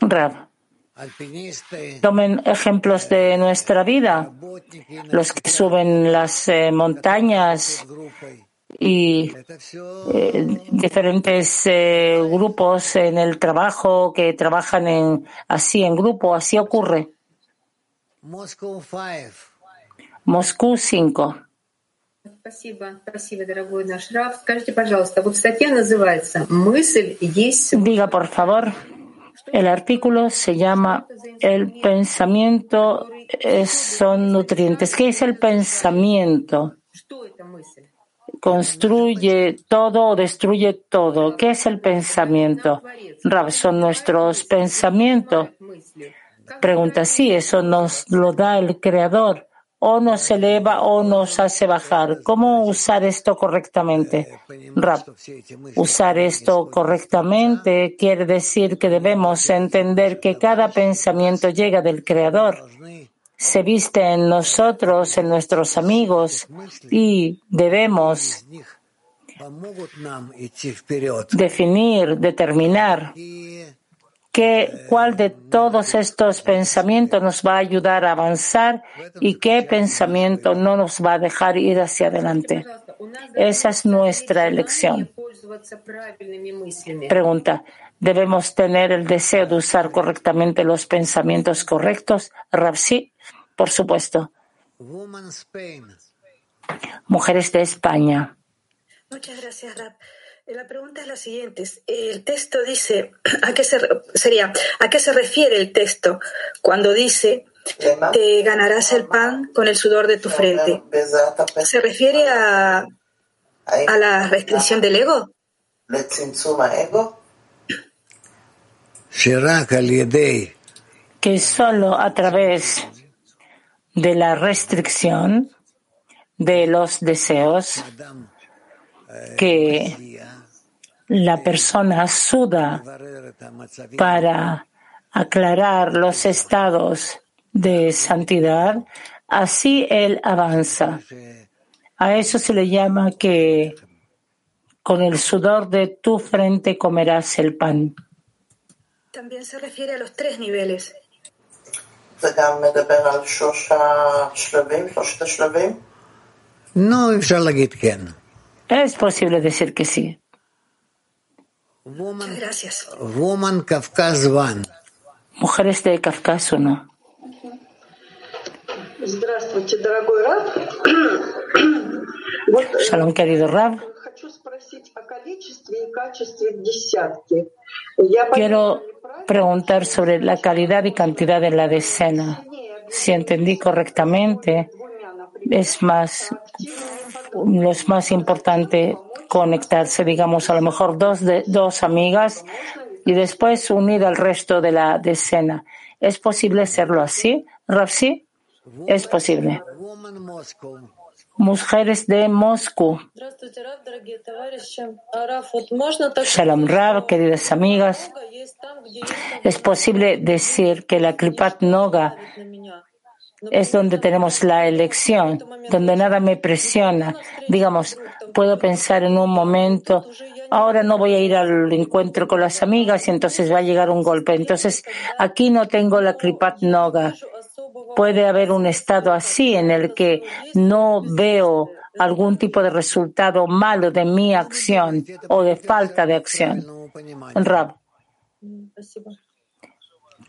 Rab. Tomen ejemplos de nuestra vida, los que suben las eh, montañas y eh, diferentes eh, grupos en el trabajo que trabajan en, así en grupo, así ocurre. Moscú 5. Diga, por favor, el artículo se llama El pensamiento son nutrientes. ¿Qué es el pensamiento? construye todo o destruye todo. ¿Qué es el pensamiento? Rab, son nuestros pensamientos. Pregunta, sí, eso nos lo da el Creador. O nos eleva o nos hace bajar. ¿Cómo usar esto correctamente? Rab, usar esto correctamente quiere decir que debemos entender que cada pensamiento llega del Creador se viste en nosotros, en nuestros amigos, y debemos definir, determinar que, cuál de todos estos pensamientos nos va a ayudar a avanzar y qué pensamiento no nos va a dejar ir hacia adelante. Esa es nuestra elección. Pregunta. ¿Debemos tener el deseo de usar correctamente los pensamientos correctos? Rapsi por supuesto. Mujeres de España. Muchas gracias, Rap. Eh, la pregunta es la siguiente. El texto dice, ¿a qué se, sería, ¿a qué se refiere el texto cuando dice, te ganarás el pan con el sudor de tu frente? ¿Se refiere a, a la restricción del ego? Que solo a través de la restricción de los deseos que la persona suda para aclarar los estados de santidad, así él avanza. A eso se le llama que con el sudor de tu frente comerás el pan. También se refiere a los tres niveles No, אפשר להגיד כן. Es posible decir que sí. Muchas gracias. Woman Kafkaz One. Mujeres de Kafkas 1. Здравствуйте, дорогой Раб. Вот Shalom, querido Rab. Quiero preguntar sobre la calidad y cantidad de la decena. Si entendí correctamente, es más, lo es más importante conectarse, digamos, a lo mejor dos, de, dos amigas y después unir al resto de la decena. ¿Es posible hacerlo así, Rapsi? Es posible. Mujeres de Moscú. Shalom Rab, queridas amigas. Es posible decir que la Kripat Noga es donde tenemos la elección, donde nada me presiona. Digamos, puedo pensar en un momento, ahora no voy a ir al encuentro con las amigas y entonces va a llegar un golpe. Entonces, aquí no tengo la Kripat Noga. Puede haber un estado así en el que no veo algún tipo de resultado malo de mi acción o de falta de acción. Rab.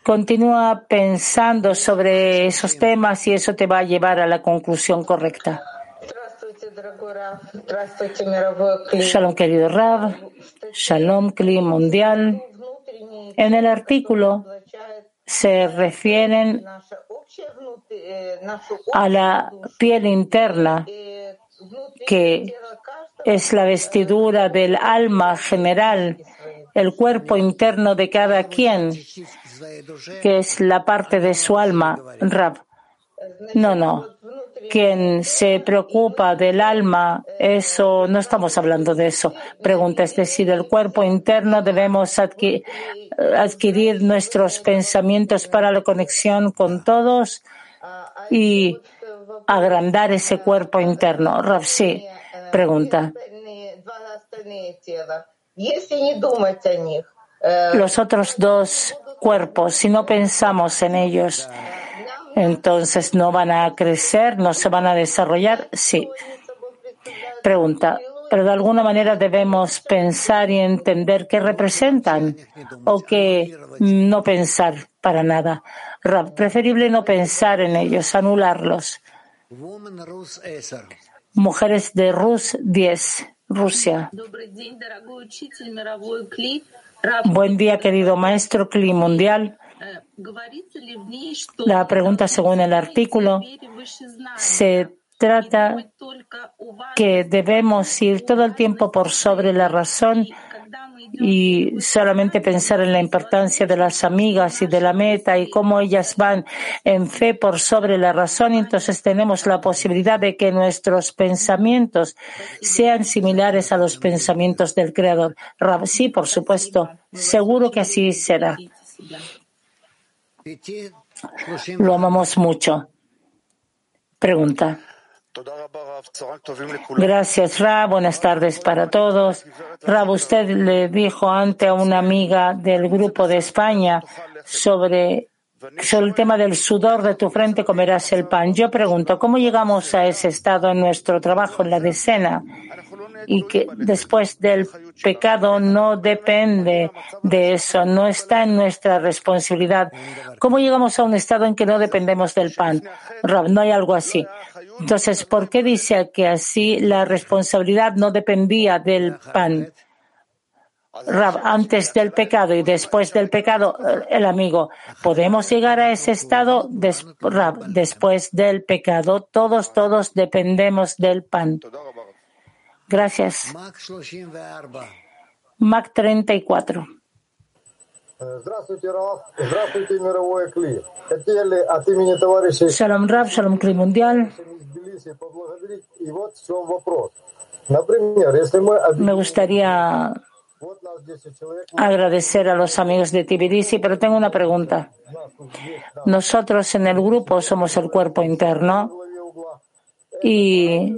Continúa pensando sobre esos temas y eso te va a llevar a la conclusión correcta. Shalom, querido Rab. Shalom, Kli Mundial. En el artículo se refieren a la piel interna, que es la vestidura del alma general, el cuerpo interno de cada quien, que es la parte de su alma, Rab. No, no. Quien se preocupa del alma, eso, no estamos hablando de eso. Pregunta, es decir, el cuerpo interno debemos adquirir, nuestros pensamientos para la conexión con todos y agrandar ese cuerpo interno. Rab, sí. Pregunta. Los otros dos cuerpos, si no pensamos en ellos, entonces no van a crecer, no se van a desarrollar. Sí. Pregunta. Pero de alguna manera debemos pensar y entender qué representan o que no pensar para nada. Preferible no pensar en ellos, anularlos. Mujeres de Rus 10, Rusia. Buen día, querido maestro Cli Mundial. La pregunta según el artículo se trata que debemos ir todo el tiempo por sobre la razón y solamente pensar en la importancia de las amigas y de la meta y cómo ellas van en fe por sobre la razón, entonces tenemos la posibilidad de que nuestros pensamientos sean similares a los pensamientos del Creador. Sí, por supuesto, seguro que así será. Lo amamos mucho. Pregunta. Gracias, Rab. Buenas tardes para todos. Rab, usted le dijo ante a una amiga del grupo de España sobre, sobre el tema del sudor de tu frente comerás el pan. Yo pregunto, ¿cómo llegamos a ese estado en nuestro trabajo, en la decena? Y que después del pecado no depende de eso, no está en nuestra responsabilidad. ¿Cómo llegamos a un estado en que no dependemos del pan? Rab, no hay algo así. Entonces, ¿por qué dice que así la responsabilidad no dependía del pan? Rab, antes del pecado y después del pecado, el amigo, ¿podemos llegar a ese estado? Des, Rab, después del pecado, todos, todos dependemos del pan. Gracias. Mac 34. Shalom Rab, Shalom Kli Mundial. Me gustaría agradecer a los amigos de Tbilisi, pero tengo una pregunta. Nosotros en el grupo somos el cuerpo interno y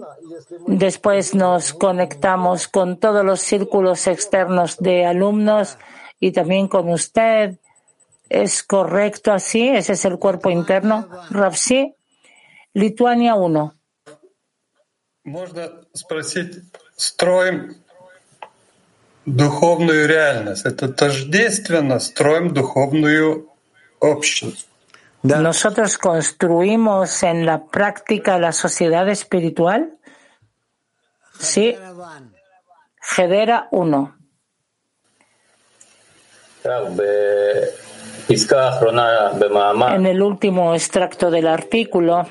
después nos conectamos con todos los círculos externos de alumnos y también con usted. ¿Es correcto así? ¿Ese es el cuerpo interno? Rapsi, Lituania 1 Можно спросить, строим духовную реальность. Это тождественно строим духовную общность. ¿Nosotros construimos en la práctica la sociedad espiritual? Sí. Gedera 1. En el último extracto del artículo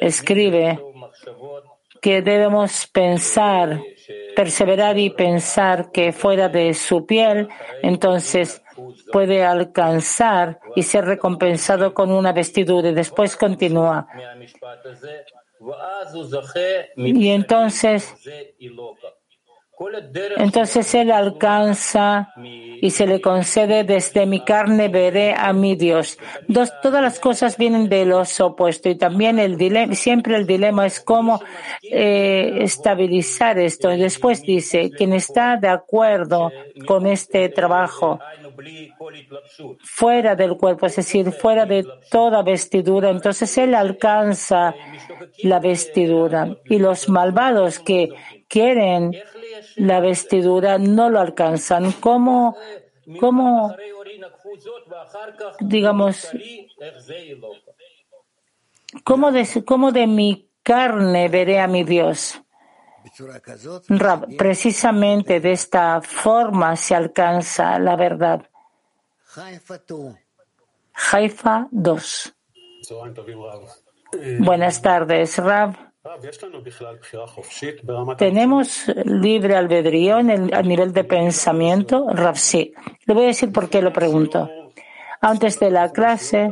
escribe que debemos pensar, perseverar y pensar que fuera de su piel, entonces puede alcanzar y ser recompensado con una vestidura. Y después continúa. Y entonces entonces él alcanza y se le concede desde mi carne veré a mi Dios. Dos, todas las cosas vienen de los opuestos y también el dilema, siempre el dilema es cómo eh, estabilizar esto. Y después dice, quien está de acuerdo con este trabajo fuera del cuerpo, es decir, fuera de toda vestidura, entonces él alcanza la vestidura. Y los malvados que quieren la vestidura no lo alcanzan. ¿Cómo, cómo digamos, cómo de, cómo de mi carne veré a mi Dios? precisamente de esta forma se alcanza la verdad. Haifa 2. Buenas tardes, Rab. ¿Tenemos libre albedrío en el, a nivel de pensamiento? Rav, sí. Le voy a decir por qué lo pregunto. Antes de la clase,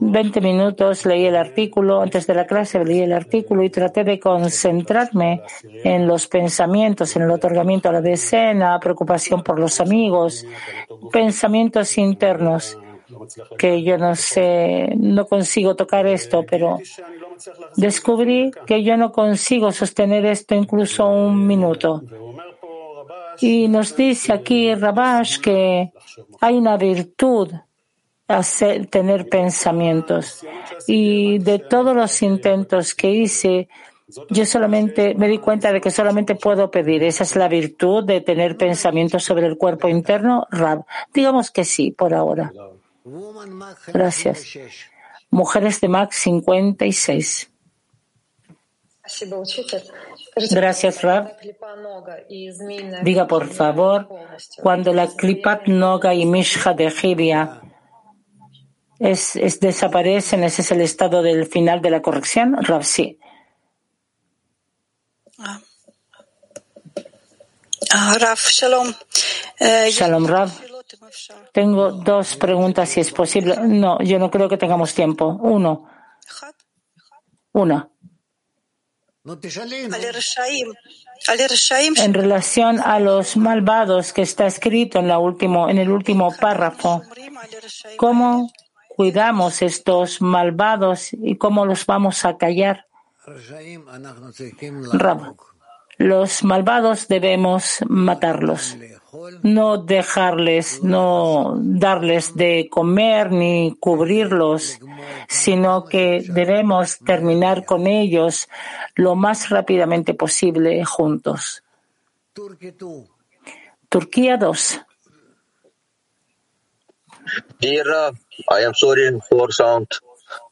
20 minutos leí el artículo, antes de la clase leí el artículo y traté de concentrarme en los pensamientos, en el otorgamiento a la decena, preocupación por los amigos, pensamientos internos que yo no sé, no consigo tocar esto, pero descubrí que yo no consigo sostener esto incluso un minuto. Y nos dice aquí Rabash que hay una virtud hacer, tener pensamientos. Y de todos los intentos que hice, yo solamente me di cuenta de que solamente puedo pedir. Esa es la virtud de tener pensamientos sobre el cuerpo interno, Rab. Digamos que sí, por ahora. Gracias. Mujeres de Max 56. Gracias, Rab. Diga, por favor, cuando la Klipat Noga y Mishja de Jibia es, es, desaparecen, ese es el estado del final de la corrección, Rab, sí. Ah. Rav, shalom. Eh, shalom, Rav. Tengo dos preguntas, si es posible. No, yo no creo que tengamos tiempo. Uno. Una. En relación a los malvados que está escrito en, la último, en el último párrafo, ¿cómo cuidamos estos malvados y cómo los vamos a callar? Los malvados debemos matarlos no dejarles, no darles de comer ni cubrirlos, sino que debemos terminar con ellos lo más rápidamente posible juntos. Turquía 2. Dear I am sorry for sound.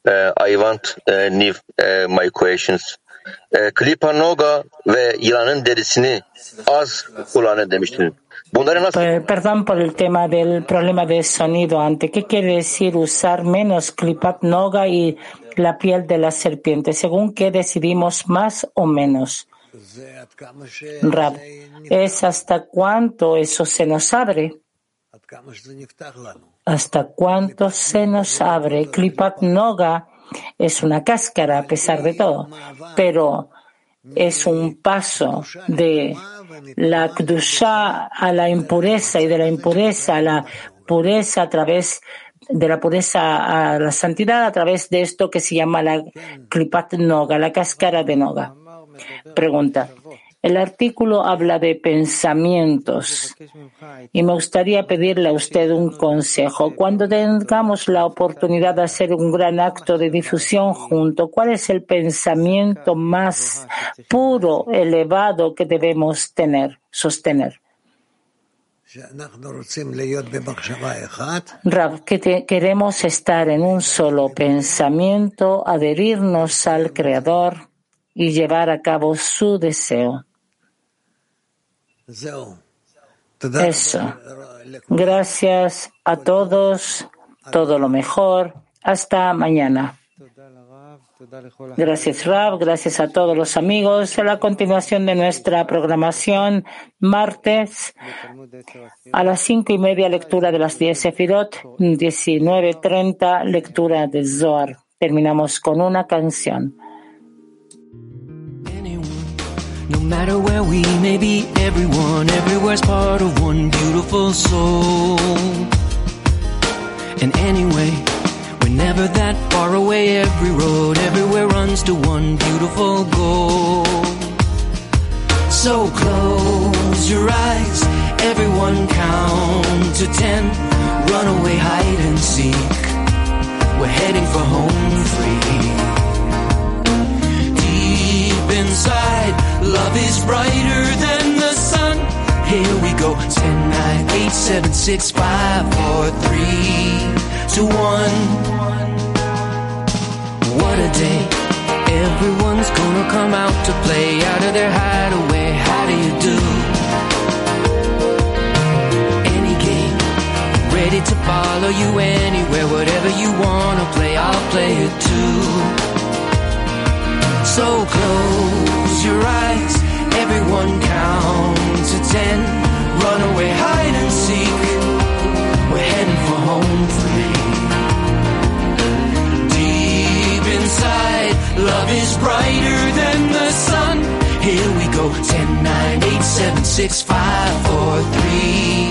Uh, I want uh, new, uh, my questions. Uh, Klipanoga ve yılanın derisini az kullanın demiştin. Perdón por el tema del problema de sonido ante. ¿Qué quiere decir usar menos clipat noga y la piel de la serpiente? ¿Según qué decidimos más o menos? Rab, ¿es hasta cuánto eso se nos abre? hasta cuánto se nos abre. Klipat Noga es una cáscara a pesar de todo, pero es un paso de la Kdusha a la impureza y de la impureza a la pureza a través de la pureza a la santidad a través de esto que se llama la Klipat Noga, la cáscara de Noga. Pregunta. El artículo habla de pensamientos y me gustaría pedirle a usted un consejo. Cuando tengamos la oportunidad de hacer un gran acto de difusión junto, ¿cuál es el pensamiento más puro, elevado que debemos tener, sostener? Que queremos estar en un solo pensamiento, adherirnos al Creador y llevar a cabo su deseo. Eso. Gracias a todos. Todo lo mejor. Hasta mañana. Gracias, Rab. Gracias a todos los amigos. A la continuación de nuestra programación, martes a las cinco y media, lectura de las diez Sefirot, 19.30, lectura de Zohar. Terminamos con una canción. No matter where we may be, everyone, everywhere's part of one beautiful soul. And anyway, we're never that far away. Every road, everywhere runs to one beautiful goal. So close your eyes, everyone count to ten. Run away, hide and seek. We're heading for home free inside. Love is brighter than the sun. Here we go. 10, 9, 8, 7, 6, 5, 4, 3, 2, 1. What a day. Everyone's gonna come out to play out of their hideaway. How do you do? Any game. Ready to follow you anywhere. Whatever you wanna play, I'll play it too so close your eyes. Everyone count to ten. Run away, hide and seek. We're heading for home free. Deep inside, love is brighter than the sun. Here we go. Ten, nine, eight, seven, six, five, four, three,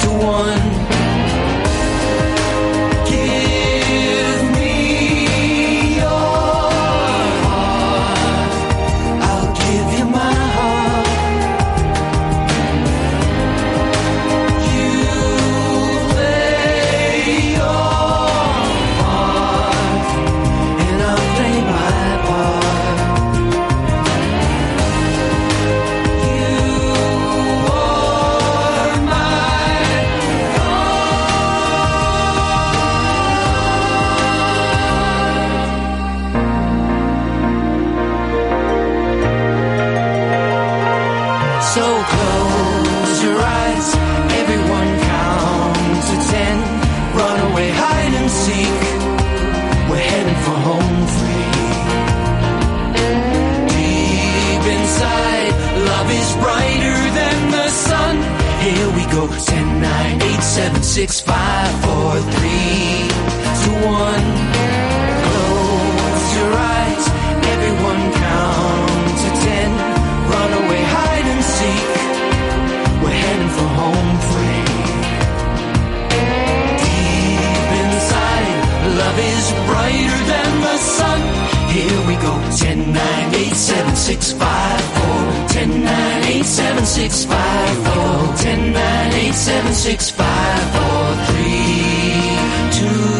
two, one. Seven, six, five, four, three, two, one. Close your eyes, everyone count to ten. Run away, hide and seek. We're heading for home free. Deep inside, love is brighter than the sun. Here we go, ten, nine, eight, seven, six, five, Ten nine eight seven six five four. Ten nine eight seven six five four three two.